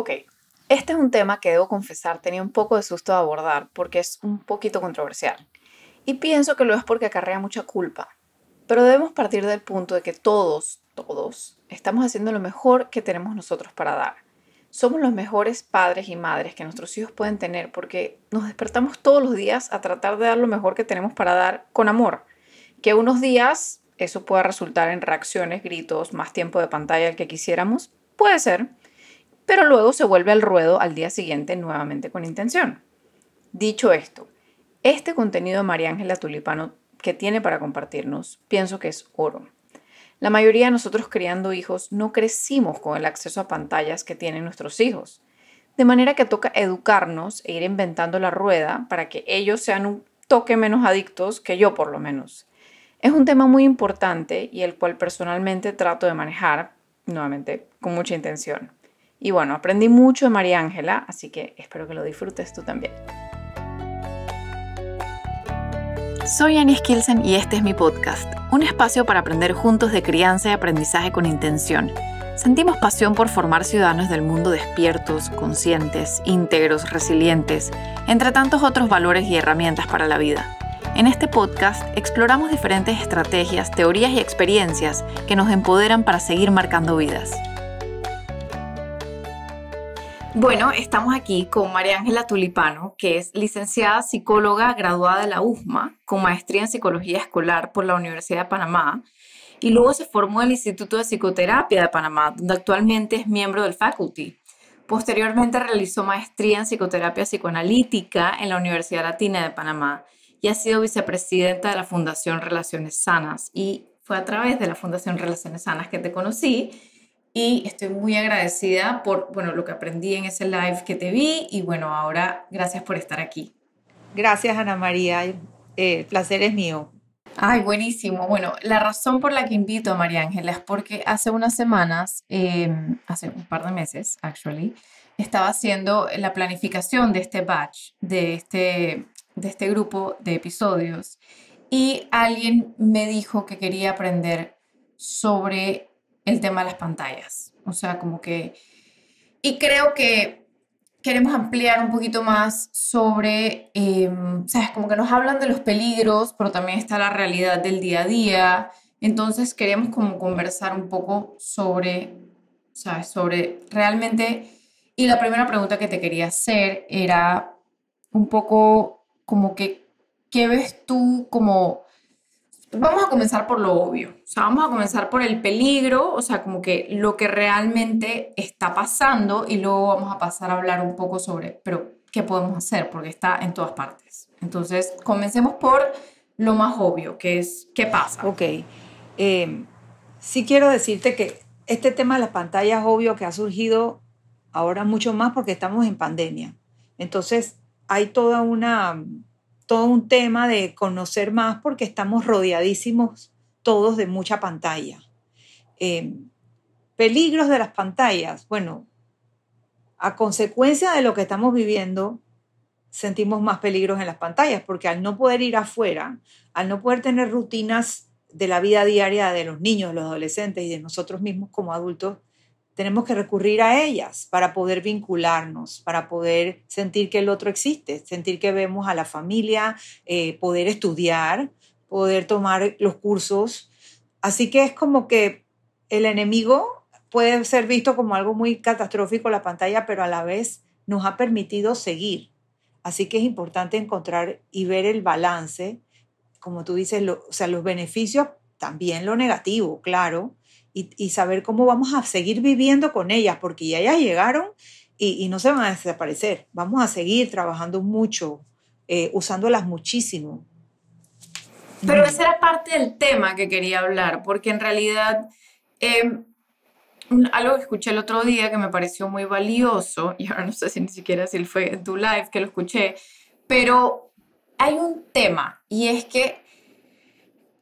Ok, este es un tema que debo confesar tenía un poco de susto de abordar porque es un poquito controversial. Y pienso que lo es porque acarrea mucha culpa. Pero debemos partir del punto de que todos, todos, estamos haciendo lo mejor que tenemos nosotros para dar. Somos los mejores padres y madres que nuestros hijos pueden tener porque nos despertamos todos los días a tratar de dar lo mejor que tenemos para dar con amor. Que unos días eso pueda resultar en reacciones, gritos, más tiempo de pantalla del que quisiéramos, puede ser pero luego se vuelve al ruedo al día siguiente nuevamente con intención. Dicho esto, este contenido de María Ángela Tulipano que tiene para compartirnos, pienso que es oro. La mayoría de nosotros criando hijos no crecimos con el acceso a pantallas que tienen nuestros hijos, de manera que toca educarnos e ir inventando la rueda para que ellos sean un toque menos adictos que yo por lo menos. Es un tema muy importante y el cual personalmente trato de manejar, nuevamente, con mucha intención. Y bueno, aprendí mucho de María Ángela, así que espero que lo disfrutes tú también. Soy Annie Skilsen y este es mi podcast, un espacio para aprender juntos de crianza y aprendizaje con intención. Sentimos pasión por formar ciudadanos del mundo despiertos, conscientes, íntegros, resilientes, entre tantos otros valores y herramientas para la vida. En este podcast exploramos diferentes estrategias, teorías y experiencias que nos empoderan para seguir marcando vidas. Bueno, estamos aquí con María Ángela Tulipano, que es licenciada psicóloga graduada de la UFMA, con maestría en psicología escolar por la Universidad de Panamá, y luego se formó en el Instituto de Psicoterapia de Panamá, donde actualmente es miembro del faculty. Posteriormente realizó maestría en psicoterapia psicoanalítica en la Universidad Latina de Panamá y ha sido vicepresidenta de la Fundación Relaciones Sanas. Y fue a través de la Fundación Relaciones Sanas que te conocí y estoy muy agradecida por bueno, lo que aprendí en ese live que te vi y bueno, ahora gracias por estar aquí. Gracias Ana María, eh, el placer es mío. Ay, buenísimo. Bueno, la razón por la que invito a María Ángela es porque hace unas semanas, em, hace un par de meses, actually, estaba haciendo la planificación de este batch, de este, de este grupo de episodios, y alguien me dijo que quería aprender sobre el tema de las pantallas. O sea, como que... Y creo que queremos ampliar un poquito más sobre, em, ¿sabes? Como que nos hablan de los peligros, pero también está la realidad del día a día. Entonces queremos como conversar un poco sobre, ¿sabes? Sobre realmente... Y la primera pregunta que te quería hacer era un poco como que, ¿qué ves tú como Vamos a comenzar por lo obvio, o sea, vamos a comenzar por el peligro, o sea, como que lo que realmente está pasando y luego vamos a pasar a hablar un poco sobre, pero, ¿qué podemos hacer? Porque está en todas partes. Entonces, comencemos por lo más obvio, que es, ¿qué pasa? Ok, eh, sí quiero decirte que este tema de las pantallas, obvio que ha surgido ahora mucho más porque estamos en pandemia. Entonces, hay toda una todo un tema de conocer más porque estamos rodeadísimos todos de mucha pantalla. Em, peligros de las pantallas. Bueno, a consecuencia de lo que estamos viviendo, sentimos más peligros en las pantallas porque al no poder ir afuera, al no poder tener rutinas de la vida diaria de los niños, los adolescentes y de nosotros mismos como adultos, tenemos que recurrir a ellas para poder vincularnos, para poder sentir que el otro existe, sentir que vemos a la familia, eh, poder estudiar, poder tomar los cursos. Así que es como que el enemigo puede ser visto como algo muy catastrófico la pantalla, pero a la vez nos ha permitido seguir. Así que es importante encontrar y ver el balance, como tú dices, o sea, los beneficios, también lo negativo, claro, y, saber cómo vamos a seguir viviendo con ellas, porque ya ellas llegaron y, no se van a desaparecer. Vamos a seguir trabajando mucho, eh, usándolas muchísimo. Pero esa era parte del tema que quería hablar, porque en realidad em, algo que escuché el otro día que me pareció muy valioso, y ahora no sé si ni siquiera si fue en tu live que lo escuché, pero hay un tema y es que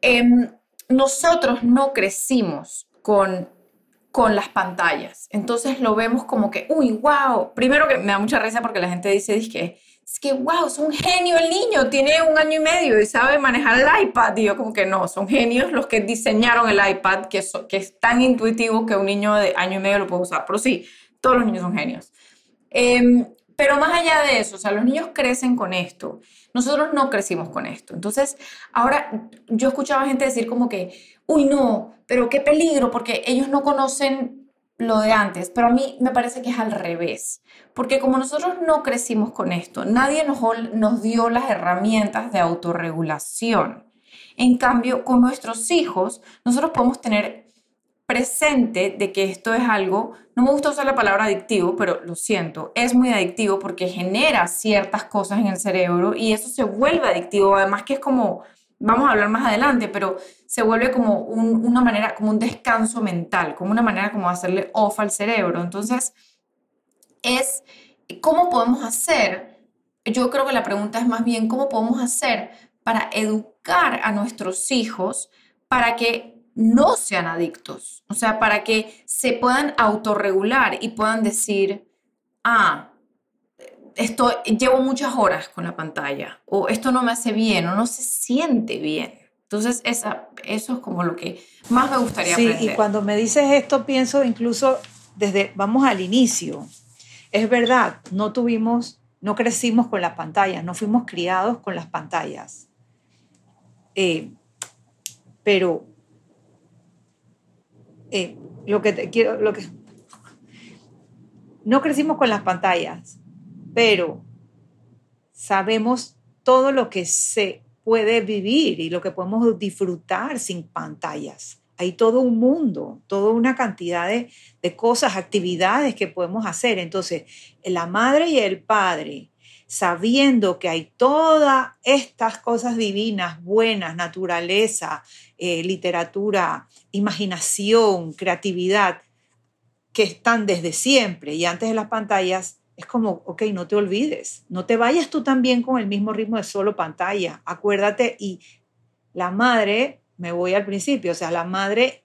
em, nosotros no crecimos con, con las pantallas. Entonces lo vemos como que, uy, wow. Primero que me da mucha risa porque la gente dice, es que, es que, wow, es un genio el niño, tiene un año y medio y sabe manejar el iPad. Y yo como que no, son genios los que diseñaron el iPad, que, que es tan intuitivo que un niño de año y medio lo puede usar. Pero sí, todos los niños son genios. Em, pero más allá de eso, o sea, los niños crecen con esto. Nosotros no crecimos con esto. Entonces, ahora yo escuchaba gente decir como que, uy, no, pero qué peligro, porque ellos no conocen lo de antes. Pero a mí me parece que es al revés. Porque como nosotros no crecimos con esto, nadie nos, nos dio las herramientas de autorregulación. En cambio, con nuestros hijos, nosotros podemos tener presente de que esto es algo, no me gusta usar la palabra adictivo, pero lo siento, es muy adictivo porque genera ciertas cosas en el cerebro y eso se vuelve adictivo, además que es como, vamos a hablar más adelante, pero se vuelve como una manera, como un descanso mental, como una manera como hacerle off al cerebro. Entonces, es, ¿cómo podemos hacer? Yo creo que la pregunta es más bien, ¿cómo podemos hacer para educar a nuestros hijos para que no sean adictos, o sea, para que se puedan autorregular y puedan decir, ah, esto llevo muchas horas con la pantalla, o esto no me hace bien, o no se siente bien. Entonces, esa, eso es como lo que más me gustaría sí, y cuando me dices esto, pienso incluso desde, vamos al inicio. Es verdad, no tuvimos, no crecimos con las pantallas, no fuimos criados con las pantallas. Eh, pero eh, lo que te quiero, lo que no crecimos con las pantallas, pero sabemos todo lo que se puede vivir y lo que podemos disfrutar sin pantallas. Hay todo un mundo, toda una cantidad de, de cosas, actividades que podemos hacer. Entonces, la madre y el padre sabiendo que hay todas estas cosas divinas, buenas, naturaleza, eh, literatura, imaginación, creatividad, que están desde siempre y antes de las pantallas, es como, ok, no te olvides, no te vayas tú también con el mismo ritmo de solo pantalla, acuérdate y la madre, me voy al principio, o sea, la madre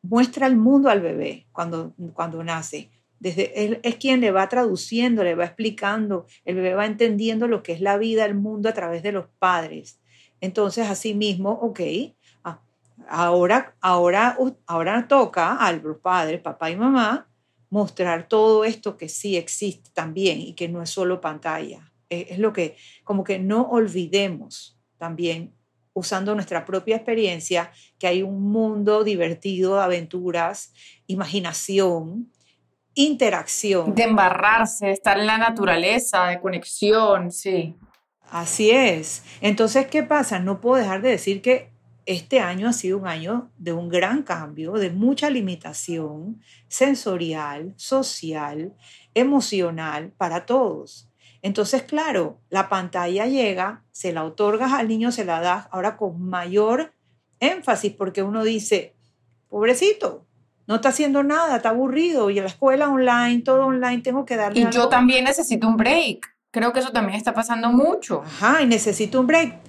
muestra el mundo al bebé cuando, cuando nace desde, él es quien le va traduciendo, le va explicando, el bebé va entendiendo lo que es la vida, el mundo a través de los padres. Entonces, así mismo, ok, ah, ahora, ahora, ahora toca a los padres, papá y mamá, mostrar todo esto que sí existe también y que no es solo pantalla. Es, lo que, como que no olvidemos también usando nuestra propia experiencia, que hay un mundo divertido, aventuras, imaginación, interacción. De embarrarse, estar en la naturaleza, de conexión, sí. Así es. Entonces, ¿qué pasa? No puedo dejar de decir que este año ha sido un año de un gran cambio, de mucha limitación sensorial, social, emocional para todos. Entonces, claro, la pantalla llega, se la otorgas al niño, se la das ahora con mayor énfasis porque uno dice, pobrecito, no está haciendo nada, está aburrido y en la escuela online, todo online, tengo que darle. Y yo también necesito un break. Creo que eso también está pasando mucho. Ajá, y necesito un break.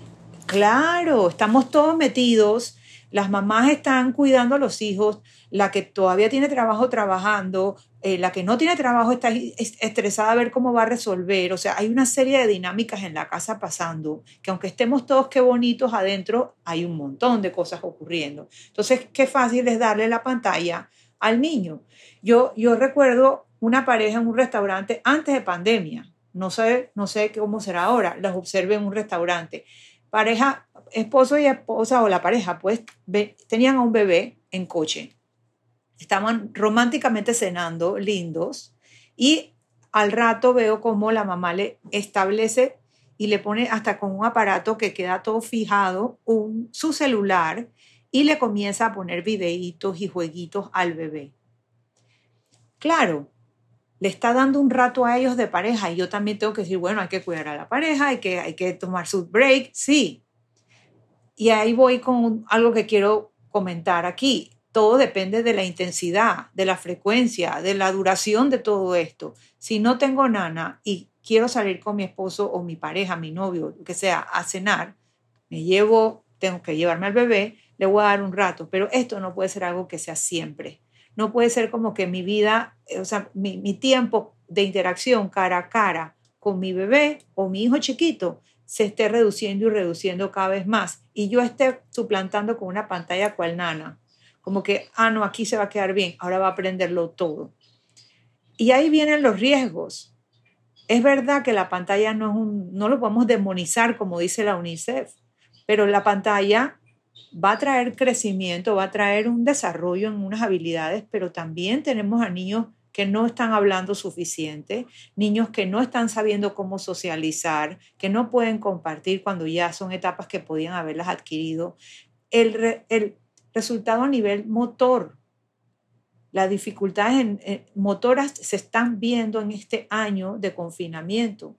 Claro, estamos todos metidos. Las mamás están cuidando a los hijos, la que todavía tiene trabajo trabajando, eh, la que no tiene trabajo está estresada a ver cómo va a resolver. O sea, hay una serie de dinámicas en la casa pasando, que aunque estemos todos qué bonitos adentro, hay un montón de cosas ocurriendo. Entonces, qué fácil es darle la pantalla al niño. Yo, yo recuerdo una pareja en un restaurante antes de pandemia. No sé, no sé cómo será ahora. Las observé en un restaurante. Pareja, esposo y esposa o la pareja, pues tenían a un bebé en coche estaban románticamente cenando, lindos, y al rato veo como la mamá le establece y le pone hasta con un aparato que queda todo fijado, un, su celular, y le comienza a poner videitos y jueguitos al bebé. Claro, le está dando un rato a ellos de pareja y yo también tengo que decir, bueno, hay que cuidar a la pareja, hay que, hay que tomar su break, sí. Y ahí voy con algo que quiero comentar aquí todo depende de la intensidad, de la frecuencia, de la duración de todo esto. Si no tengo nana y quiero salir con mi esposo o mi pareja, mi novio, lo que sea, a cenar, me llevo, tengo que llevarme al bebé, le voy a dar un rato, pero esto no puede ser algo que sea siempre. No puede ser como que mi vida, eh, o sea, mi, mi tiempo de interacción cara a cara con mi bebé o mi hijo chiquito se esté reduciendo y reduciendo cada vez más y yo esté suplantando con una pantalla cual nana como que, ah, no, aquí se va a quedar bien, ahora va a aprenderlo todo. Y ahí vienen los riesgos. Es verdad que la pantalla no, es un, no lo podemos demonizar como dice la UNICEF, pero la pantalla va a traer crecimiento, va a traer un desarrollo en unas habilidades, pero también tenemos a niños que no están hablando suficiente, niños que no están sabiendo cómo socializar, que no pueden compartir cuando ya son etapas que podían haberlas adquirido. El, el resultado a nivel motor, las dificultades en, motoras se están viendo en este año de confinamiento.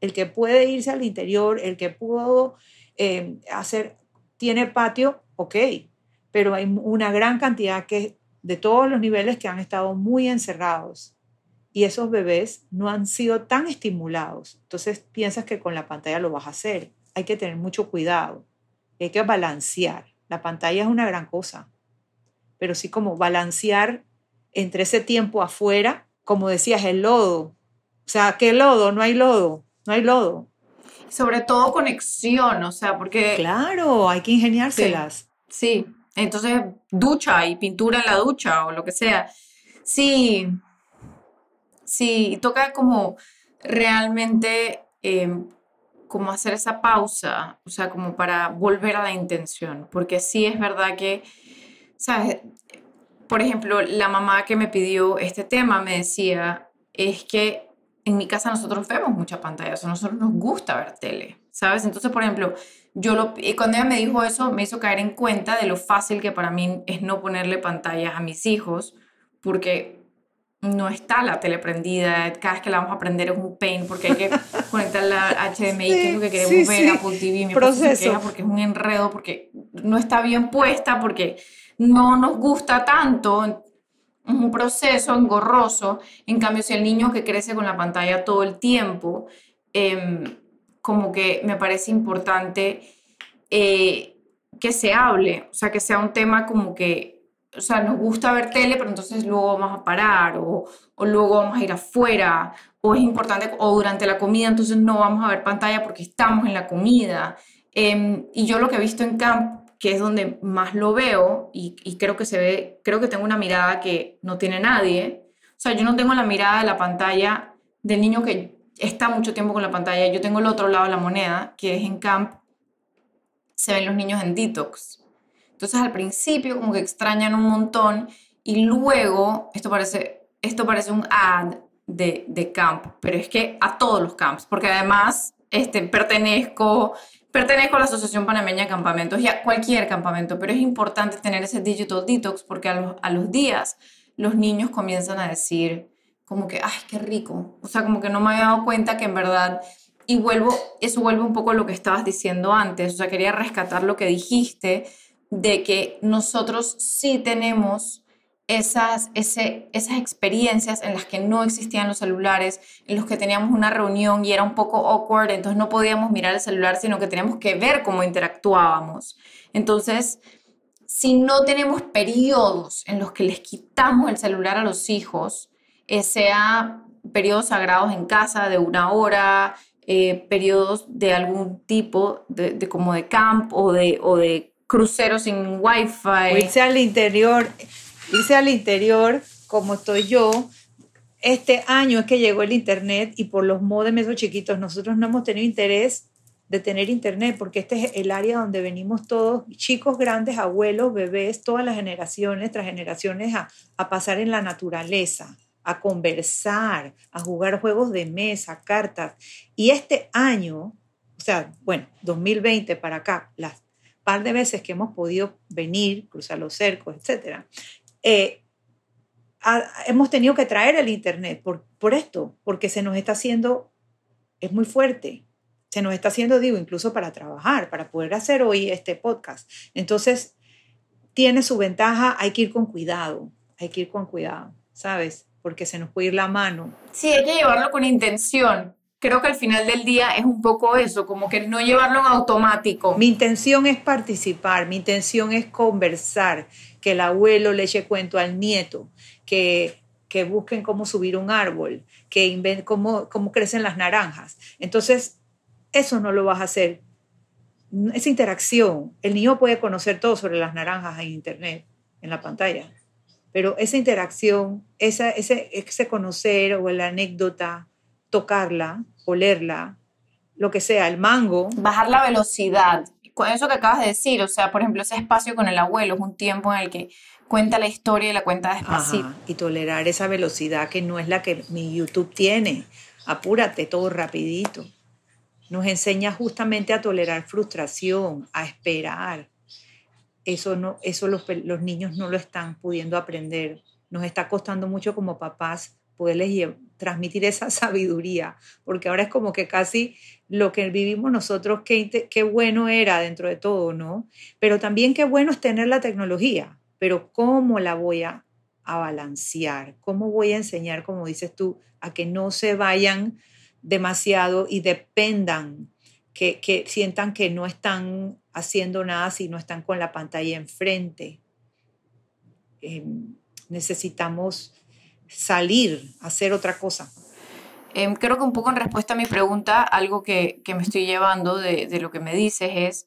El que puede irse al interior, el que pudo eh, hacer, tiene patio, ok, pero hay una gran cantidad que, de todos los niveles que han estado muy encerrados y esos bebés no han sido tan estimulados. Entonces piensas que con la pantalla lo vas a hacer. Hay que tener mucho cuidado, hay que balancear. La pantalla es una gran cosa, pero sí como balancear entre ese tiempo afuera, como decías, el lodo. O sea, ¿qué lodo? No hay lodo, no hay lodo. Sobre todo conexión, o sea, porque... Claro, hay que ingeniárselas. Sí, entonces ducha y pintura en la ducha o lo que sea. Sí, sí, toca como realmente em, como hacer esa pausa, o sea, como para volver a la intención, porque sí es verdad que, ¿sabes? por ejemplo, la mamá que me pidió este tema me decía, es que en mi casa nosotros vemos mucha pantalla, a nosotros nos gusta ver tele, ¿sabes? Entonces, por ejemplo, yo lo, cuando ella me dijo eso, me hizo caer en cuenta de lo fácil que para mí es no ponerle pantallas a mis hijos, porque no está la tele prendida, cada vez que la vamos a prender es un pain, porque hay que conectar la HDMI, que es lo que queremos ver, Apple TV, mi Proceso. porque es un enredo, porque no está bien puesta, porque no nos gusta tanto, un proceso engorroso. En cambio, si el niño que crece con la pantalla todo el tiempo, em, como que me parece importante eh, que se hable, o sea, que sea un tema como que, o sea, nos gusta ver tele, pero entonces luego vamos a parar, o, luego vamos a ir afuera, o es importante, o durante la comida, entonces no vamos a ver pantalla porque estamos en la comida. Em, y yo lo que he visto en camp que es donde más lo veo y, creo que se ve, creo que tengo una mirada que no tiene nadie. O sea, yo no tengo la mirada de la pantalla del niño que está mucho tiempo con la pantalla. Yo tengo el otro lado de la moneda, que es en camp, se ven los niños en detox. Entonces al principio como que extrañan un montón y luego, esto parece, esto parece un ad de, de camp, pero es que a todos los camps, porque además este, pertenezco, Pertenezco a la Asociación Panameña de Campamentos y a cualquier campamento, pero es importante tener ese digital detox porque a los, a los días los niños comienzan a decir como que, ay, qué rico. O sea, como que no me había dado cuenta que en verdad, y vuelvo, eso vuelve un poco a lo que estabas diciendo antes, o sea, quería rescatar lo que dijiste de que nosotros sí tenemos esas, ese, esas experiencias en las que no existían los celulares, en los que teníamos una reunión y era un poco awkward, entonces no podíamos mirar el celular, sino que teníamos que ver cómo interactuábamos. Entonces, si no tenemos periodos en los que les quitamos el celular a los hijos, eh, sea periodos sagrados en casa de una hora, eh, periodos de algún tipo, de, como de camp o de, o de cruceros sin wifi. O irse al interior irse al interior, como estoy yo, este año es que llegó el Internet y por los modems esos chiquitos, nosotros no hemos tenido interés de tener Internet, porque este es el área donde venimos todos, chicos, grandes, abuelos, bebés, todas las generaciones tras generaciones, a, a pasar en la naturaleza, a conversar, a jugar juegos de mesa, cartas. Y este año, o sea, bueno, 2020 para acá, las par de veces que hemos podido venir, cruzar los cercos, etcétera, eh, hemos tenido que traer el Internet por, por esto, porque se nos está haciendo, es muy fuerte, se nos está haciendo, digo, incluso para trabajar, para poder hacer hoy este podcast. Entonces, tiene su ventaja, hay que ir con cuidado, hay que ir con cuidado, ¿sabes? Porque se nos puede ir la mano. Sí, hay que llevarlo con intención. Creo que al final del día es un poco eso, como que no llevarlo en automático. Mi intención es participar, mi intención es conversar, que el abuelo le eche cuento al nieto, que, que busquen cómo subir un árbol, que inventen cómo, cómo crecen las naranjas. Entonces, eso no lo vas a hacer. Esa interacción, el niño puede conocer todo sobre las naranjas en internet, en la pantalla. pero esa interacción, esa, ese, ese conocer o la anécdota, tocarla, olerla, lo que sea, el mango. Bajar la velocidad. Eso que acabas de decir, o sea, por ejemplo, ese espacio con el abuelo es un tiempo en el que cuenta la historia y la cuenta despacito. y tolerar esa velocidad que no es la que mi YouTube tiene. Apúrate todo rapidito. Nos enseña justamente a tolerar frustración, a esperar. Eso, no, eso los, los niños no lo están pudiendo aprender. Nos está costando mucho como papás poderles transmitir esa sabiduría, porque ahora es como que casi lo que vivimos nosotros, qué, bueno era dentro de todo, ¿no? Pero también qué bueno es tener la tecnología, pero ¿cómo la voy a, balancear? ¿Cómo voy a enseñar, como dices tú, a que no se vayan demasiado y dependan, que, que sientan que no están haciendo nada si no están con la pantalla enfrente? Em, necesitamos salir, hacer otra cosa. Em, creo que un poco en respuesta a mi pregunta, algo que, que me estoy llevando de, de, lo que me dices es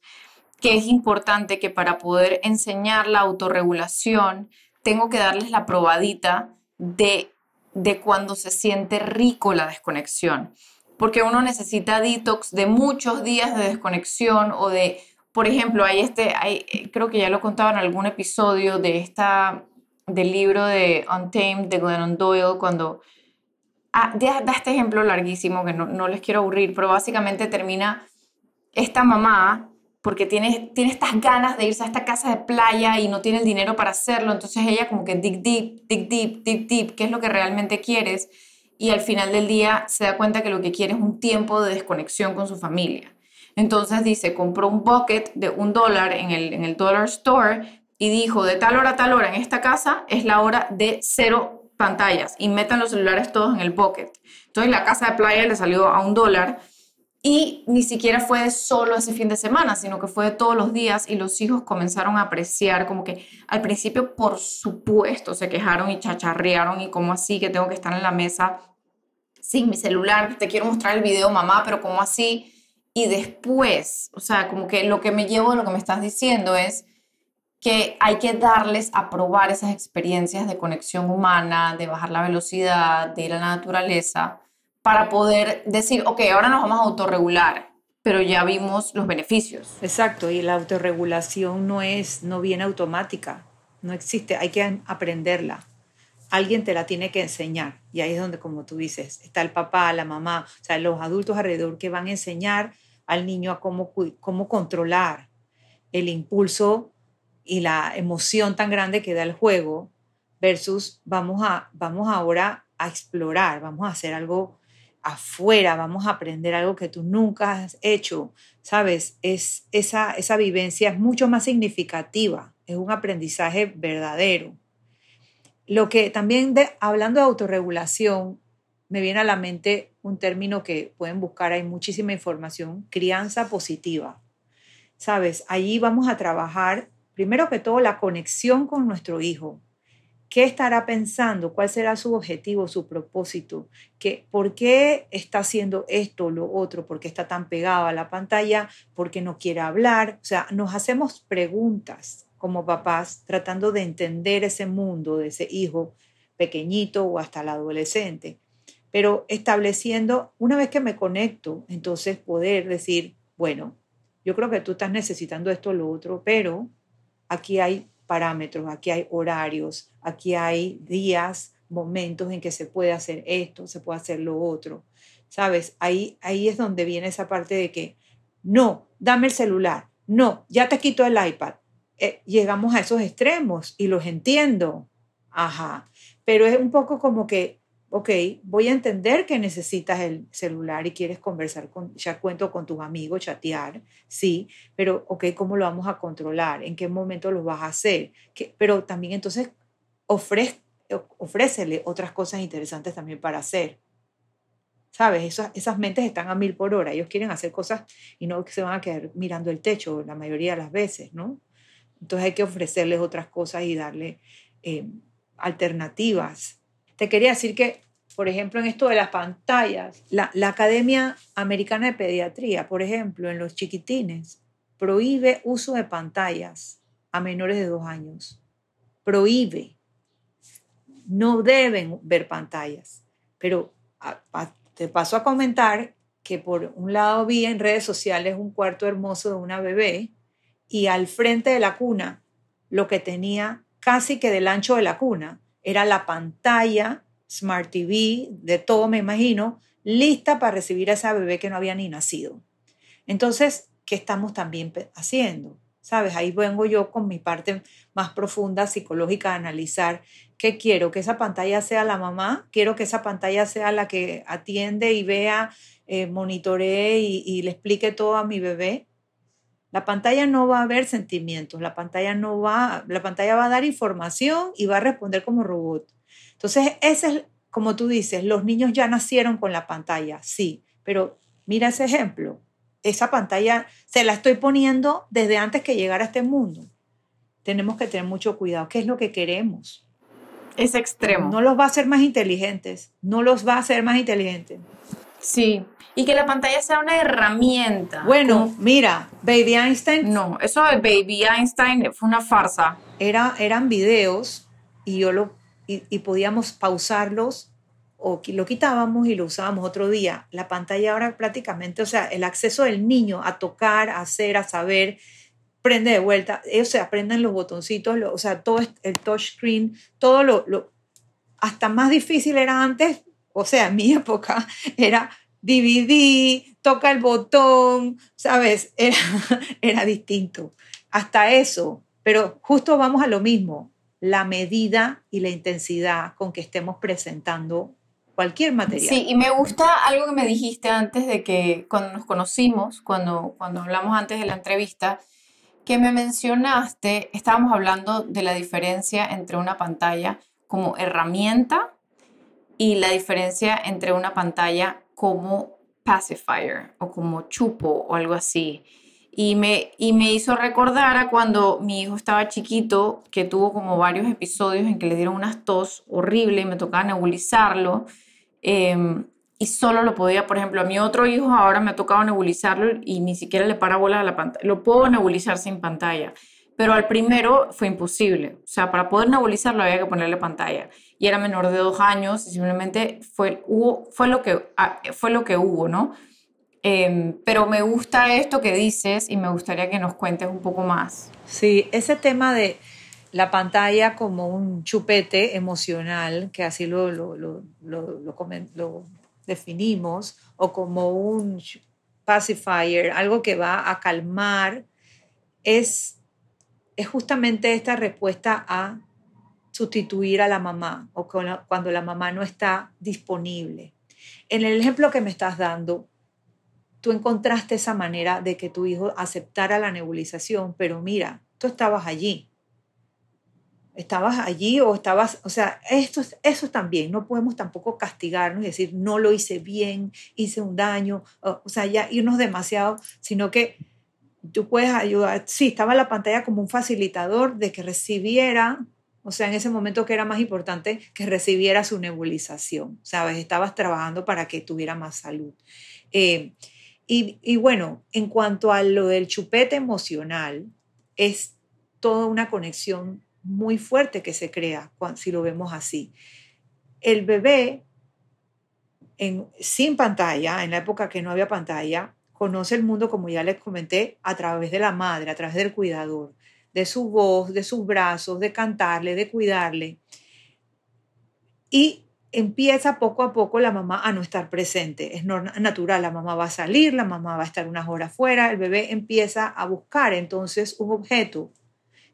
que es importante que para poder enseñar la autorregulación, tengo que darles la probadita de, de cuando se siente rico la desconexión. Porque uno necesita detox de muchos días de desconexión o de, por ejemplo, hay este, hay, creo que ya lo contaba en algún episodio de esta, del libro de Untamed de Glennon Doyle, cuando ah, da, este ejemplo larguísimo que no, no les quiero aburrir, pero básicamente termina esta mamá porque tiene, tiene estas ganas de irse a esta casa de playa y no tiene el dinero para hacerlo, entonces ella como que dig deep, dig deep, dig deep, ¿qué es lo que realmente quieres? Y al final del día se da cuenta que lo que quiere es un tiempo de desconexión con su familia. Entonces dice, compró un bucket de un dólar en el, en el dollar store y dijo, de tal hora a tal hora en esta casa es la hora de cero pantallas y metan los celulares todos en el bucket. Entonces la casa de playa le salió a un dólar y ni siquiera fue solo ese fin de semana, sino que fue de todos los días y los hijos comenzaron a apreciar como que al principio, por supuesto, se quejaron y chacharrearon y como así que tengo que estar en la mesa sin mi celular, te quiero mostrar el video, mamá, pero como así. Y después, o sea, como que lo que me llevo lo que me estás diciendo es que hay que darles a probar esas experiencias de conexión humana, de bajar la velocidad, de ir a la naturaleza para poder decir, ok, ahora nos vamos a autorregular, pero ya vimos los beneficios. Exacto, y la autorregulación no es, no viene automática, no existe, hay que aprenderla. Alguien te la tiene que enseñar y ahí es donde, como tú dices, está el papá, la mamá, o sea, los adultos alrededor que van a enseñar al niño a cómo, cómo controlar el impulso y la emoción tan grande que da el juego versus vamos a vamos ahora a explorar, vamos a hacer algo afuera, vamos a aprender algo que tú nunca has hecho, ¿sabes? Es, esa, esa vivencia es mucho más significativa, es un aprendizaje verdadero. Lo que también, de, hablando de autorregulación, me viene a la mente un término que pueden buscar, hay muchísima información, crianza positiva. ¿Sabes? Allí vamos a trabajar, primero que todo, la conexión con nuestro hijo, ¿Qué estará pensando? ¿Cuál será su objetivo, su propósito? ¿Qué, ¿Por qué está haciendo esto o lo otro? ¿Por qué está tan pegado a la pantalla? ¿Por qué no quiere hablar? O sea, nos hacemos preguntas como papás tratando de entender ese mundo de ese hijo pequeñito o hasta el adolescente. Pero estableciendo, una vez que me conecto, entonces poder decir, bueno, yo creo que tú estás necesitando esto o lo otro, pero aquí hay parámetros, aquí hay horarios, aquí hay días, momentos en que se puede hacer esto, se puede hacer lo otro. ¿Sabes? Ahí, ahí es donde viene esa parte de que, no, dame el celular, no, ya te quito el iPad. Eh, llegamos a esos extremos y los entiendo. Ajá. Pero es un poco como que ok, voy a entender que necesitas el celular y quieres conversar con, ya cuento con tus amigos, chatear, sí, pero ok, ¿cómo lo vamos a controlar? ¿En qué momento lo vas a hacer? pero también entonces ofrece, ofrécele otras cosas interesantes también para hacer. ¿Sabes? Esas, esas mentes están a mil por hora. Ellos quieren hacer cosas y no se van a quedar mirando el techo la mayoría de las veces, ¿no? Entonces hay que ofrecerles otras cosas y darle eh, alternativas te quería decir que, por ejemplo, en esto de las pantallas, la, Academia Americana de Pediatría, por ejemplo, en los chiquitines, prohíbe uso de pantallas a menores de dos años. Prohíbe. no deben ver pantallas. Pero te paso a comentar que por un lado vi en redes sociales un cuarto hermoso de una bebé y al frente de la cuna lo que tenía casi que del ancho de la cuna era la pantalla Smart TV de todo, me imagino, lista para recibir a esa bebé que no había ni nacido. Entonces, ¿qué estamos también haciendo? ¿Sabes? Ahí vengo yo con mi parte más profunda psicológica de analizar qué quiero, que esa pantalla sea la mamá, quiero que esa pantalla sea la que atiende y vea, eh, monitoree y le explique todo a mi bebé. La pantalla no va a ver sentimientos, la pantalla no va, la pantalla va a dar información y va a responder como robot. Entonces, ese es, como tú dices, los niños ya nacieron con la pantalla, sí, pero mira ese ejemplo. Esa pantalla se la estoy poniendo desde antes que llegara a este mundo. Tenemos que tener mucho cuidado. ¿Qué es lo que queremos? Es extremo. No los va a hacer más inteligentes, no los va a hacer más inteligentes. Sí, y que la pantalla sea una herramienta. Bueno, mira, Baby Einstein. No, eso de Baby Einstein fue una farsa. Era, eran videos y yo lo y, podíamos pausarlos o lo quitábamos y lo usábamos otro día. La pantalla ahora prácticamente, o sea, el acceso del niño a tocar, a hacer, a saber, prende de vuelta, ellos se aprenden los botoncitos, o sea, todo el touchscreen, todo lo, lo, hasta más difícil era antes, o sea, en mi época era DVD, toca el botón, ¿sabes? Era, era distinto. Hasta eso, pero justo vamos a lo mismo la medida y la intensidad con que estemos presentando cualquier material. Sí, y me gusta algo que me dijiste antes de que cuando nos conocimos, cuando, cuando hablamos antes de la entrevista, que me mencionaste, estábamos hablando de la diferencia entre una pantalla como herramienta y la diferencia entre una pantalla como pacifier o como chupo o algo así. Y me, y me hizo recordar a cuando mi hijo estaba chiquito, que tuvo como varios episodios en que le dieron unas tos horrible y me tocaba nebulizarlo. Em, y solo lo podía, por ejemplo, a mi otro hijo ahora me ha tocado nebulizarlo y ni siquiera le para bola a la pantalla. Lo puedo nebulizar sin pantalla, pero al primero fue imposible. O sea, para poder nebulizarlo había que ponerle pantalla. Y era menor de dos años y simplemente fue, fue, lo que, ah, fue lo que hubo, ¿no? Em, pero me gusta esto que dices y me gustaría que nos cuentes un poco más. Sí, ese tema de la pantalla como un chupete emocional, que así lo, lo, lo, lo definimos, o como un pacifier, algo que va a calmar, es, es justamente esta respuesta a sustituir a la mamá o cuando la mamá no está disponible. En el ejemplo que me estás dando, tú encontraste esa manera de que tu hijo aceptara la nebulización, pero mira, tú estabas allí. Estabas allí o estabas, o sea, esto, eso también, no podemos tampoco castigarnos y decir, no lo hice bien, hice un daño, o, sea, ya irnos demasiado, sino que tú puedes ayudar. Sí, estaba la pantalla como un facilitador de que recibiera, o sea, en ese momento que era más importante, que recibiera su nebulización, ¿sabes? Estabas trabajando para que tuviera más salud. Eh, y, bueno, en cuanto a lo del chupete emocional, es toda una conexión muy fuerte que se crea si lo vemos así. El bebé, en, sin pantalla, en la época que no había pantalla, conoce el mundo, como ya les comenté, a través de la madre, a través del cuidador, de su voz, de sus brazos, de cantarle, de cuidarle. Y empieza poco a poco la mamá a no estar presente. Es natural, la mamá va a salir, la mamá va a estar unas horas fuera, el bebé empieza a buscar entonces un objeto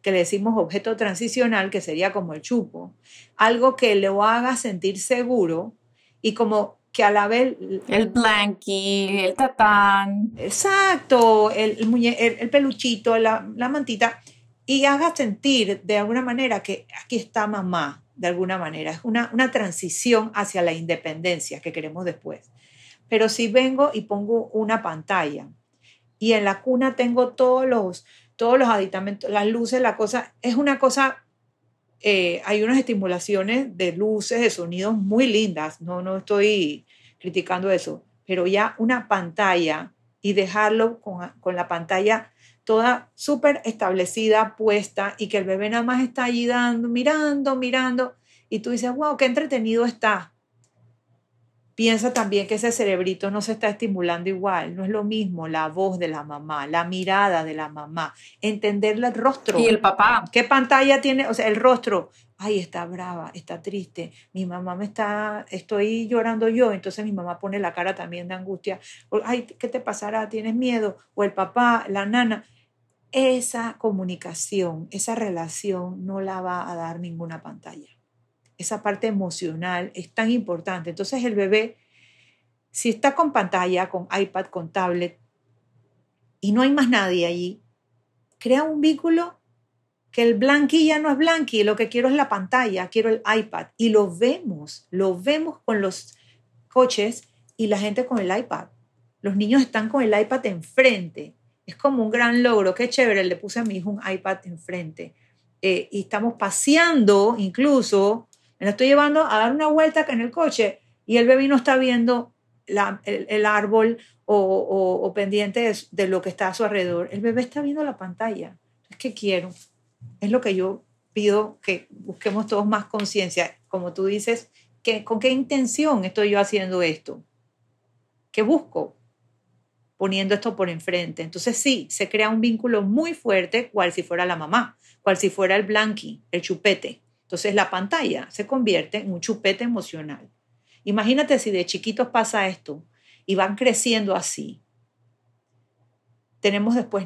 que le decimos objeto transicional, que sería como el chupo, algo que lo haga sentir seguro y como que a la vez... El blankie, el tatán. Exacto, el, el, peluchito, la, la mantita, y haga sentir de alguna manera que aquí está mamá, de alguna manera. Es una, una transición hacia la independencia que queremos después. Pero si vengo y pongo una pantalla y en la cuna tengo todos los, todos los aditamentos, las luces, la cosa, es una cosa, eh, hay unas estimulaciones de luces, de sonidos muy lindas, no, no estoy criticando eso, pero ya una pantalla y dejarlo con, con la pantalla toda súper establecida, puesta, y que el bebé nada más está allí dando, mirando, mirando, y tú dices, wow, qué entretenido está. Piensa también que ese cerebrito no se está estimulando igual, no es lo mismo la voz de la mamá, la mirada de la mamá, entenderle el rostro. Y el papá. ¿Qué pantalla tiene? O sea, el rostro. Ay, está brava, está triste. Mi mamá me está, estoy llorando yo, entonces mi mamá pone la cara también de angustia. Ay, ¿qué te pasará? ¿Tienes miedo? O el papá, la nana. Esa comunicación, esa relación no la va a dar ninguna pantalla esa parte emocional es tan importante. Entonces el bebé, si está con pantalla, con iPad, con tablet, y no hay más nadie allí, crea un vínculo que el blanqui ya no es blanqui, lo que quiero es la pantalla, quiero el iPad. Y lo vemos, lo vemos con los coches y la gente con el iPad. Los niños están con el iPad enfrente. Es como un gran logro. Qué chévere, le puse a mi hijo un iPad enfrente. Eh, y estamos paseando incluso me la estoy llevando a dar una vuelta en el coche y el bebé no está viendo el, árbol o, pendiente de, lo que está a su alrededor. El bebé está viendo la pantalla. Es que quiero. Es lo que yo pido que busquemos todos más conciencia. Como tú dices, que, ¿con qué intención estoy yo haciendo esto? ¿Qué busco? Poniendo esto por enfrente. Entonces sí, se crea un vínculo muy fuerte, cual si fuera la mamá, cual si fuera el blanqui, el chupete entonces la pantalla se convierte en un chupete emocional. Imagínate si de chiquitos pasa esto y van creciendo así. Tenemos después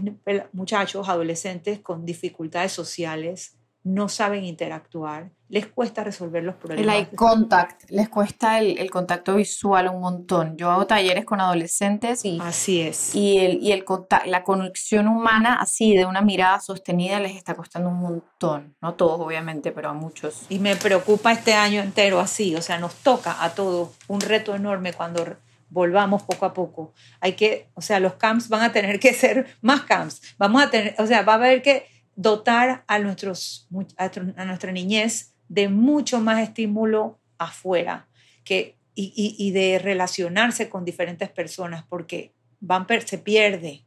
muchachos, adolescentes con dificultades sociales, no saben interactuar, les cuesta resolver los problemas. El eye contact, les cuesta el, contacto visual un montón. Yo hago talleres con adolescentes y... Así es. Y, el, y el la conexión humana así, de una mirada sostenida, les está costando un montón. No todos, obviamente, pero a muchos. Y me preocupa este año entero así, o sea, nos toca a todos un reto enorme cuando volvamos poco a poco. Hay que, o sea, los camps van a tener que ser más camps. Vamos a tener, o sea, va a haber que dotar a, nuestros, a nuestra niñez de mucho más estímulo afuera que, y, de relacionarse con diferentes personas porque van, se pierde.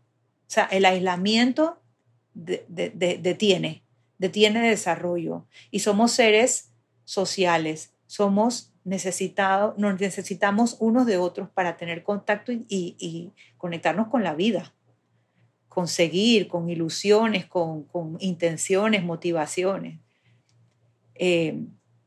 O sea, el aislamiento detiene, detiene desarrollo. Y somos seres sociales, somos necesitados, nos necesitamos unos de otros para tener contacto y conectarnos con la vida conseguir, con ilusiones, con, intenciones, motivaciones. Eh,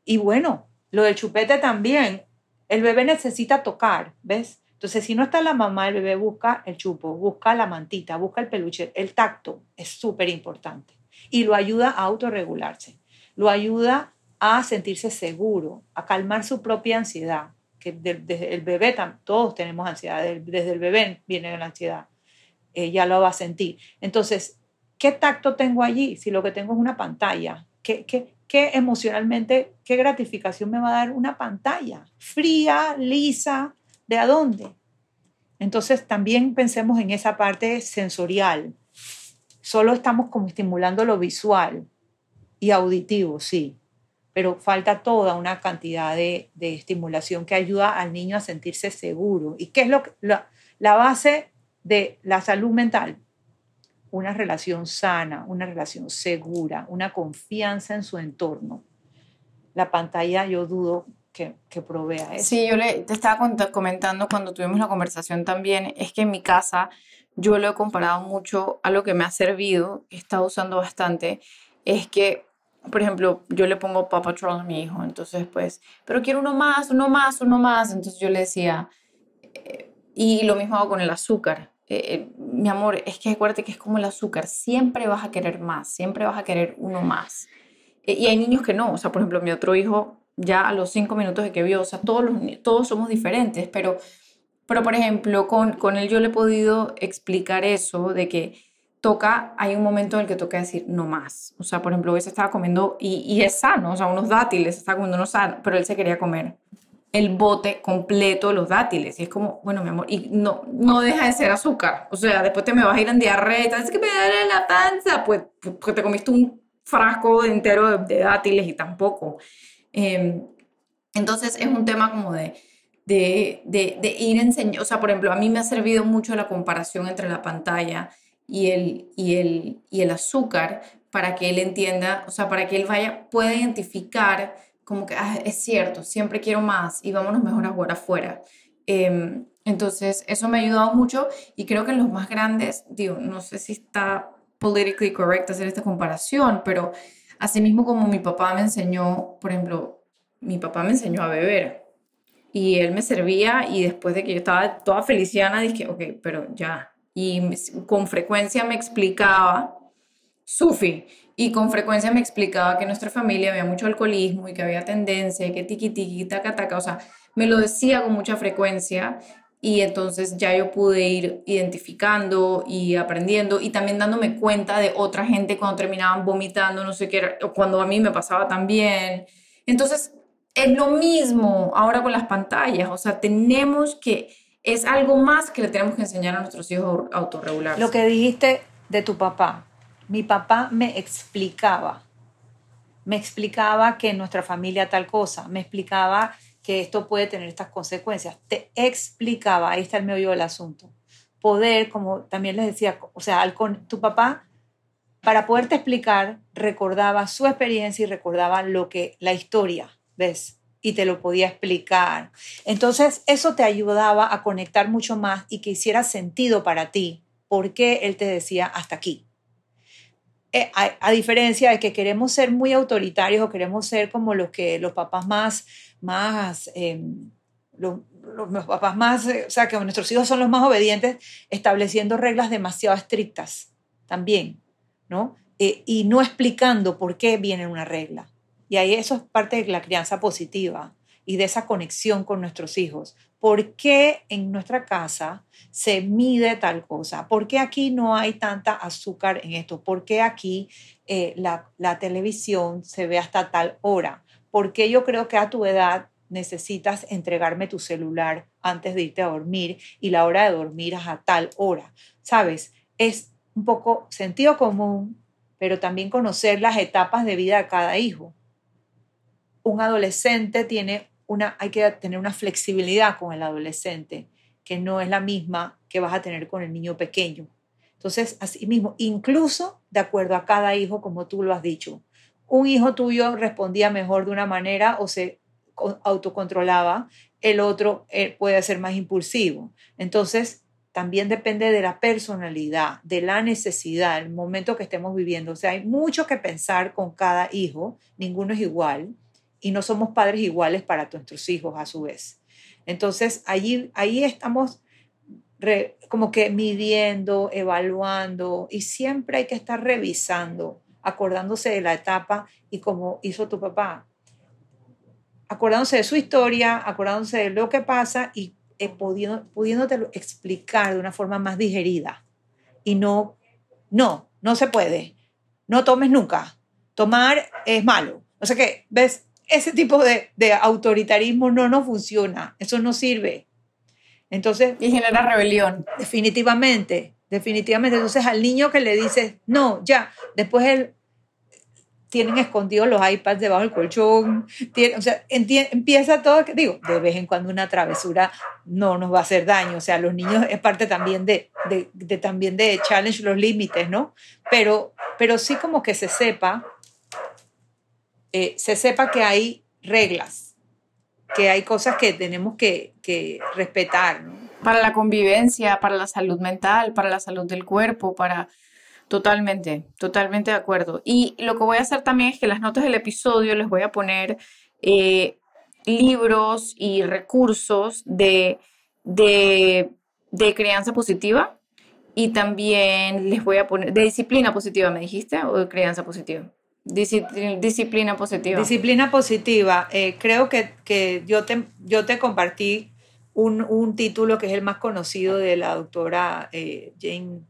y bueno, lo del chupete también, el bebé necesita tocar, ¿ves? Entonces, si no está la mamá, el bebé busca el chupo, busca la mantita, busca el peluche. El tacto es súper importante y lo ayuda a autorregularse, lo ayuda a sentirse seguro, a calmar su propia ansiedad, que desde el bebé, todos tenemos ansiedad, desde el bebé viene la ansiedad eh, ya lo va a sentir. Entonces, ¿qué tacto tengo allí si lo que tengo es una pantalla? ¿Qué, qué, qué emocionalmente, qué gratificación me va a dar una pantalla? Fría, lisa, ¿de a dónde? Entonces, también pensemos en esa parte sensorial. Solo estamos como estimulando lo visual y auditivo, sí, pero falta toda una cantidad de, de, estimulación que ayuda al niño a sentirse seguro. ¿Y qué es lo, la, la base de la salud mental, una relación sana, una relación segura, una confianza en su entorno. La pantalla yo dudo que, que provea eso. Sí, yo le, te estaba comentando cuando tuvimos la conversación también, es que en mi casa yo lo he comparado mucho a lo que me ha servido, que he estado usando bastante, es que, por ejemplo, yo le pongo Paw Patrol a mi hijo, entonces pues, pero quiero uno más, uno más, uno más, entonces yo le decía, eh, y lo mismo hago con el azúcar. Eh, eh, mi amor, es que acuérdate que es como el azúcar, siempre vas a querer más, siempre vas a querer uno más. Eh, y hay niños que no, o sea, por ejemplo, mi otro hijo ya a los cinco minutos de que vio, o sea, todos, todos somos diferentes, pero, pero por ejemplo, con, con él yo le he podido explicar eso de que toca, hay un momento en el que toca decir no más. O sea, por ejemplo, hoy se estaba comiendo, y, y es sano, o sea, unos dátiles, se estaba comiendo unos sanos, pero él se quería comer el bote completo de los dátiles. Y es como, bueno, mi amor, y no, no deja de ser azúcar. O sea, después te me vas a ir en diarrea, es que me da la panza, pues porque te comiste un frasco entero de, dátiles y tampoco. Em, entonces es un tema como de, de, de, de ir enseñando, o sea, por ejemplo, a mí me ha servido mucho la comparación entre la pantalla y el, y el, y el azúcar para que él entienda, o sea, para que él vaya, pueda identificar como que ah, es cierto, siempre quiero más y vámonos mejor a jugar afuera. Em, entonces, eso me ha ayudado mucho y creo que los más grandes, digo, no sé si está politically correct hacer esta comparación, pero así mismo como mi papá me enseñó, por ejemplo, mi papá me enseñó a beber y él me servía y después de que yo estaba toda feliciana dije, ok, pero ya. Y con frecuencia me explicaba, Sufi, y con frecuencia me explicaba que en nuestra familia había mucho alcoholismo y que había tendencia y que tiqui tiqui, taca taca, o sea, me lo decía con mucha frecuencia y entonces ya yo pude ir identificando y aprendiendo y también dándome cuenta de otra gente cuando terminaban vomitando, no sé qué, o cuando a mí me pasaba también. Entonces, es lo mismo ahora con las pantallas, o sea, tenemos que, es algo más que le tenemos que enseñar a nuestros hijos a autorregularse. Lo que dijiste de tu papá, mi papá me explicaba, me explicaba que en nuestra familia tal cosa, me explicaba que esto puede tener estas consecuencias, te explicaba, ahí está el meollo del asunto. Poder, como también les decía, o sea, con tu papá para poderte explicar, recordaba su experiencia y recordaba lo que la historia ¿ves? Y te lo podía explicar. Entonces, eso te ayudaba a conectar mucho más y que hiciera sentido para ti por qué él te decía hasta aquí. Eh, a, diferencia de que queremos ser muy autoritarios o queremos ser como los que los papás más, más, em, los, papás más, eh, o sea, que nuestros hijos son los más obedientes, estableciendo reglas demasiado estrictas también, ¿no? Eh, y no explicando por qué viene una regla. Y ahí eso es parte de la crianza positiva y de esa conexión con nuestros hijos. ¿Por qué en nuestra casa se mide tal cosa? ¿Por qué aquí no hay tanta azúcar en esto? ¿Por qué aquí eh, la, la televisión se ve hasta tal hora? ¿Por qué yo creo que a tu edad necesitas entregarme tu celular antes de irte a dormir y la hora de dormir es a tal hora? ¿Sabes? Es un poco sentido común, pero también conocer las etapas de vida de cada hijo un adolescente tiene una, hay que tener una flexibilidad con el adolescente, que no es la misma que vas a tener con el niño pequeño. Entonces, así mismo, incluso de acuerdo a cada hijo, como tú lo has dicho, un hijo tuyo respondía mejor de una manera o se autocontrolaba, el otro eh, puede ser más impulsivo. Entonces, también depende de la personalidad, de la necesidad, el momento que estemos viviendo. O sea, hay mucho que pensar con cada hijo, ninguno es igual y no somos padres iguales para nuestros hijos a su vez. Entonces, allí, ahí estamos como que midiendo, evaluando y siempre hay que estar revisando, acordándose de la etapa y como hizo tu papá, acordándose de su historia, acordándose de lo que pasa y eh, pudiendo, pudiéndote explicar de una forma más digerida. Y no, no, no se puede. No tomes nunca. Tomar es malo. No sé qué, ¿ves? Ese tipo de, autoritarismo no nos funciona, eso no sirve. Entonces... Y genera rebelión. Definitivamente, definitivamente. Entonces al niño que le dices, no, ya, después él tienen escondidos los iPads debajo del colchón, o sea, empieza todo, digo, de vez en cuando una travesura no nos va a hacer daño, o sea, los niños es parte también de, de, también de challenge los límites, ¿no? Pero, pero sí como que se sepa eh, se sepa que hay reglas, que hay cosas que tenemos que, respetar. Para la convivencia, para la salud mental, para la salud del cuerpo, para... Totalmente, totalmente de acuerdo. Y lo que voy a hacer también es que las notas del episodio les voy a poner eh, libros y recursos de, de, de, crianza positiva y también les voy a poner de disciplina positiva, ¿me dijiste? ¿O de crianza positiva? Disciplina positiva. Disciplina positiva. Eh, creo que, que, yo, te, yo te compartí un, un, título que es el más conocido de la doctora eh, Jane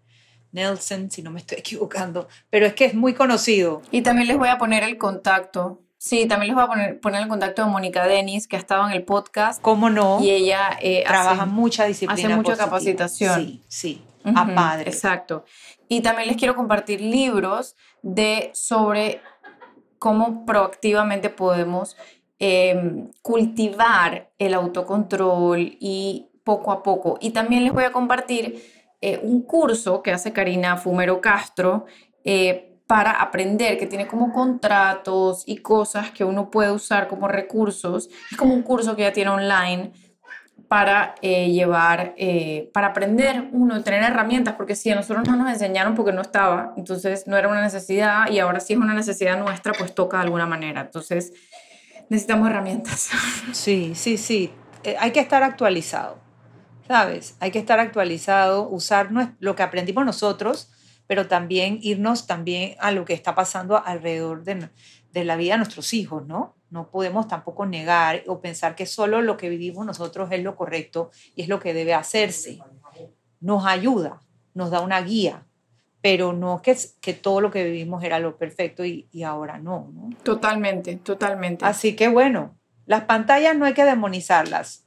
Nelson, si no me estoy equivocando, pero es que es muy conocido. Y también les voy a poner el contacto. Sí, también les voy a poner, poner el contacto de Mónica Denis, que ha estado en el podcast. ¿Cómo no? Y ella eh, trabaja mucha disciplina. Hace mucha capacitación. Sí, sí, a padres. Exacto. Y también les quiero compartir libros de, sobre cómo proactivamente podemos em, cultivar el autocontrol y poco a poco. Y también les voy a compartir eh, un curso que hace Karina Fumero Castro, eh, para aprender, que tiene como contratos y cosas que uno puede usar como recursos. Es como un curso que ya tiene online para eh, llevar, eh, para aprender uno, tener herramientas, porque si a nosotros no nos enseñaron porque no estaba, entonces no era una necesidad y ahora sí es una necesidad nuestra, pues toca de alguna manera. Entonces necesitamos herramientas. Sí, sí, sí. Eh, hay que estar actualizado, ¿sabes? Hay que estar actualizado, usar lo que aprendimos nosotros, pero también irnos también a lo que está pasando alrededor de, de la vida de nuestros hijos, ¿no? No podemos tampoco negar o pensar que solo lo que vivimos nosotros es lo correcto y es lo que debe hacerse. Nos ayuda, nos da una guía, pero no que, que todo lo que vivimos era lo perfecto y, y ahora no, no, Totalmente, totalmente. Así que bueno, las pantallas no hay que demonizarlas,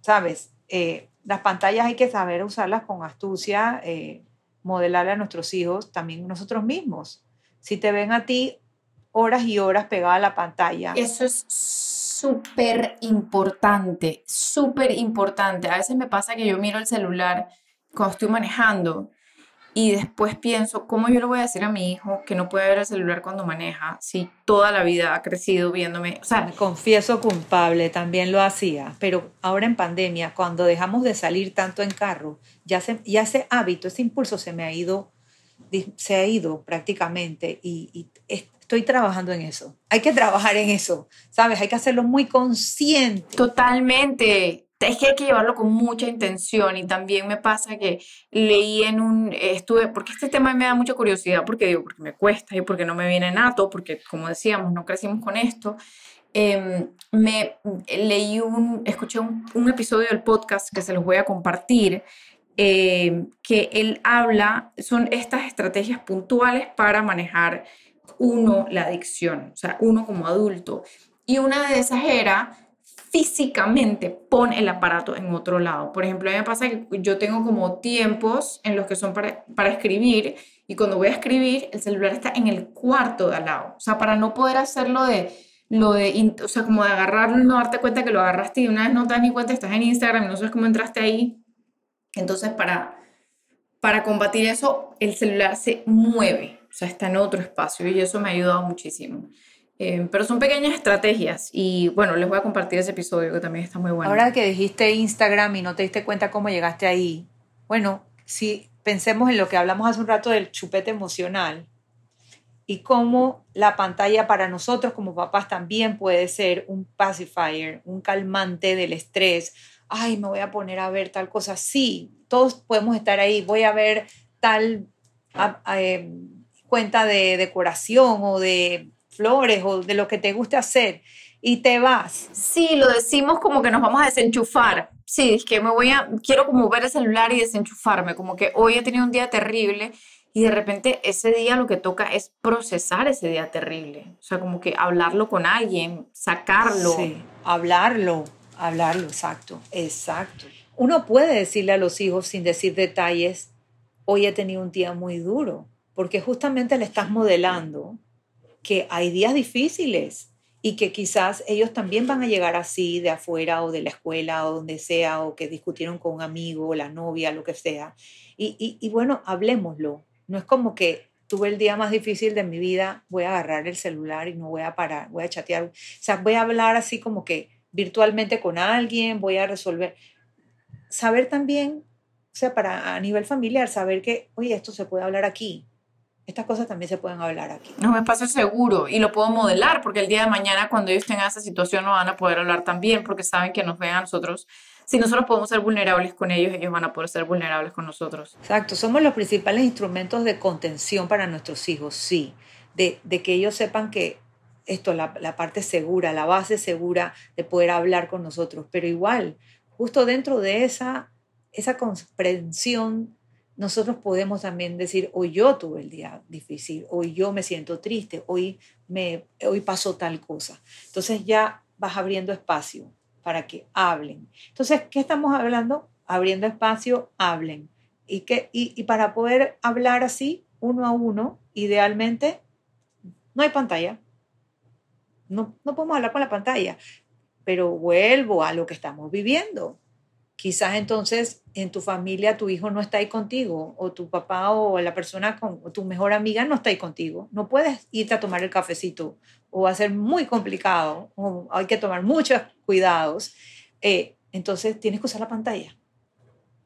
¿sabes? Eh, las pantallas hay que saber usarlas con astucia, eh, modelarle a nuestros hijos, también nosotros mismos. Si te ven a ti horas y horas pegada a la pantalla. Eso es súper importante, súper importante. A veces me pasa que yo miro el celular cuando estoy manejando y después pienso, ¿cómo yo le voy a decir a mi hijo que no puede ver el celular cuando maneja si toda la vida ha crecido viéndome? O sea, me confieso culpable, también lo hacía, pero ahora en pandemia, cuando dejamos de salir tanto en carro, ya, se, ya ese hábito, ese impulso se me ha ido, se ha ido prácticamente y, y estoy trabajando en eso. Hay que trabajar en eso, ¿sabes? Hay que hacerlo muy consciente. Totalmente. Es que hay que llevarlo con mucha intención y también me pasa que leí en un, estuve, porque este tema me da mucha curiosidad, porque digo, porque me cuesta y porque no me viene nato, porque como decíamos, no crecimos con esto. Em, me leí un, escuché un, un, episodio del podcast que se los voy a compartir, em, que él habla, son estas estrategias puntuales para manejar uno la adicción, o sea, uno como adulto. Y una de esas era físicamente pon el aparato en otro lado. Por ejemplo, a mí me pasa que yo tengo como tiempos en los que son para, para escribir y cuando voy a escribir el celular está en el cuarto de al lado. O sea, para no poder hacerlo de lo de, o sea, como de agarrarlo y no darte cuenta que lo agarraste y una vez no te das ni cuenta, estás en Instagram no sabes cómo entraste ahí. Entonces, para, para combatir eso, el celular se mueve sea, está en otro espacio y eso me ha ayudado muchísimo. Eh, pero son pequeñas estrategias y bueno, les voy a compartir ese episodio que también está muy bueno. Ahora que dijiste Instagram y no te diste cuenta cómo llegaste ahí, bueno, si pensemos en lo que hablamos hace un rato del chupete emocional y cómo la pantalla para nosotros como papás también puede ser un pacifier, un calmante del estrés. Ay, me voy a poner a ver tal cosa. Sí, todos podemos estar ahí. Voy a ver tal eh, cuenta de decoración o de flores o de lo que te guste hacer y te vas. Sí, lo decimos como que nos vamos a desenchufar. Sí, es que me voy a, quiero como ver el celular y desenchufarme, como que hoy he tenido un día terrible y de repente ese día lo que toca es procesar ese día terrible. O sea, como que hablarlo con alguien, sacarlo. Sí, hablarlo, hablarlo, exacto, exacto. Uno puede decirle a los hijos sin decir detalles, hoy he tenido un día muy duro porque justamente le estás modelando que hay días difíciles y que quizás ellos también van a llegar así de afuera o de la escuela o donde sea, o que discutieron con un amigo, la novia, lo que sea. Y, y, bueno, hablemoslo. No es como que tuve el día más difícil de mi vida, voy a agarrar el celular y no voy a parar, voy a chatear. O sea, voy a hablar así como que virtualmente con alguien, voy a resolver. Saber también, o sea, para a nivel familiar, saber que, oye, esto se puede hablar aquí, estas cosas también se pueden hablar aquí. No, me espacio seguro y lo puedo modelar porque el día de mañana cuando ellos tengan esa situación no van a poder hablar también porque saben que nos ven a nosotros. Si nosotros podemos ser vulnerables con ellos, ellos van a poder ser vulnerables con nosotros. Exacto, somos los principales instrumentos de contención para nuestros hijos, sí, de, de que ellos sepan que esto, la, la parte segura, la base segura de poder hablar con nosotros, pero igual, justo dentro de esa, esa comprensión nosotros podemos también decir, hoy yo tuve el día difícil, hoy yo me siento triste, hoy, me, hoy pasó tal cosa. Entonces ya vas abriendo espacio para que hablen. Entonces, ¿qué estamos hablando? Abriendo espacio, hablen. Y, que, y, para poder hablar así, uno a uno, idealmente, no hay pantalla. No, no podemos hablar con la pantalla, pero vuelvo a lo que estamos viviendo. Quizás entonces en tu familia tu hijo no está ahí contigo o tu papá o la persona con tu mejor amiga no está ahí contigo. No puedes irte a tomar el cafecito o va a ser muy complicado o hay que tomar muchos cuidados. Eh, entonces tienes que usar la pantalla.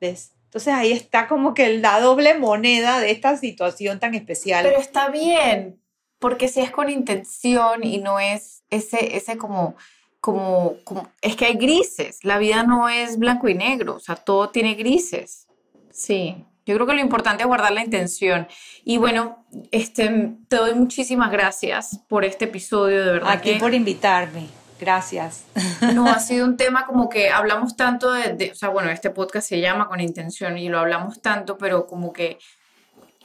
¿Ves? Entonces ahí está como que la doble moneda de esta situación tan especial. Pero está bien, porque si es con intención y no es ese, ese como como, es que hay grises, la vida no es blanco y negro, o sea, todo tiene grises. Sí, yo creo que lo importante es guardar la intención. Y bueno, este, te doy muchísimas gracias por este episodio, de verdad. Aquí por invitarme. Gracias. No, ha sido un tema como que hablamos tanto de, de, o sea, bueno, este podcast se llama Con Intención y lo hablamos tanto, pero como que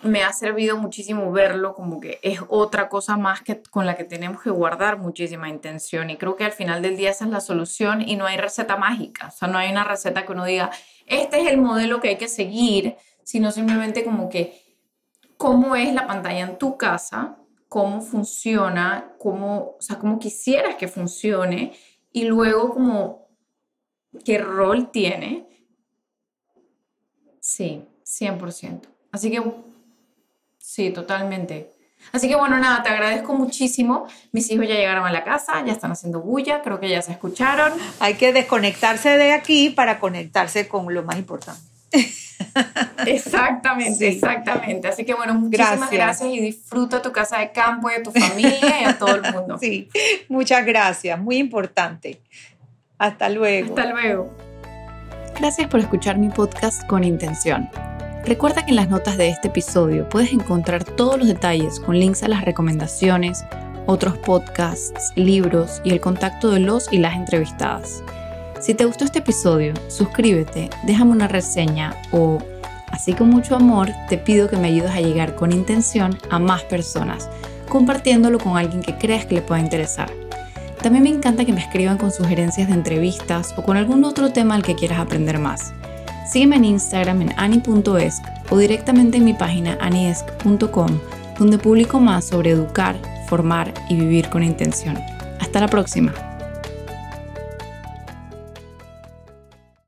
me ha servido muchísimo verlo como que es otra cosa más que con la que tenemos que guardar muchísima intención. Y creo que al final del día esa es la solución y no hay receta mágica, o sea, no hay una receta que uno diga, este es el modelo que hay que seguir, sino simplemente como que cómo es la pantalla en tu casa, cómo funciona, cómo, o sea, cómo quisieras que funcione y luego como qué rol tiene. Sí, 100%. Así que Sí, totalmente. Así que bueno, nada, te agradezco muchísimo. Mis hijos ya llegaron a la casa, ya están haciendo bulla, creo que ya se escucharon. Hay que desconectarse de aquí para conectarse con lo más importante. Exactamente, exactamente. Así que bueno, muchísimas gracias. y disfruta tu casa de campo y a tu familia y a todo el mundo. Sí, muchas gracias, muy importante. Hasta luego. Hasta luego. Gracias por escuchar mi podcast con intención. Recuerda que en las notas de este episodio puedes encontrar todos los detalles con links a las recomendaciones, otros podcasts, libros y el contacto de los y las entrevistadas. Si te gustó este episodio, suscríbete, déjame una reseña o, así con mucho amor, te pido que me ayudes a llegar con intención a más personas, compartiéndolo con alguien que creas que le pueda interesar. También me encanta que me escriban con sugerencias de entrevistas o con algún otro tema al que quieras aprender más. Sígueme en Instagram en ani.esc o directamente en mi página aniesc.com, donde publico más sobre educar, formar y vivir con intención. Hasta la próxima.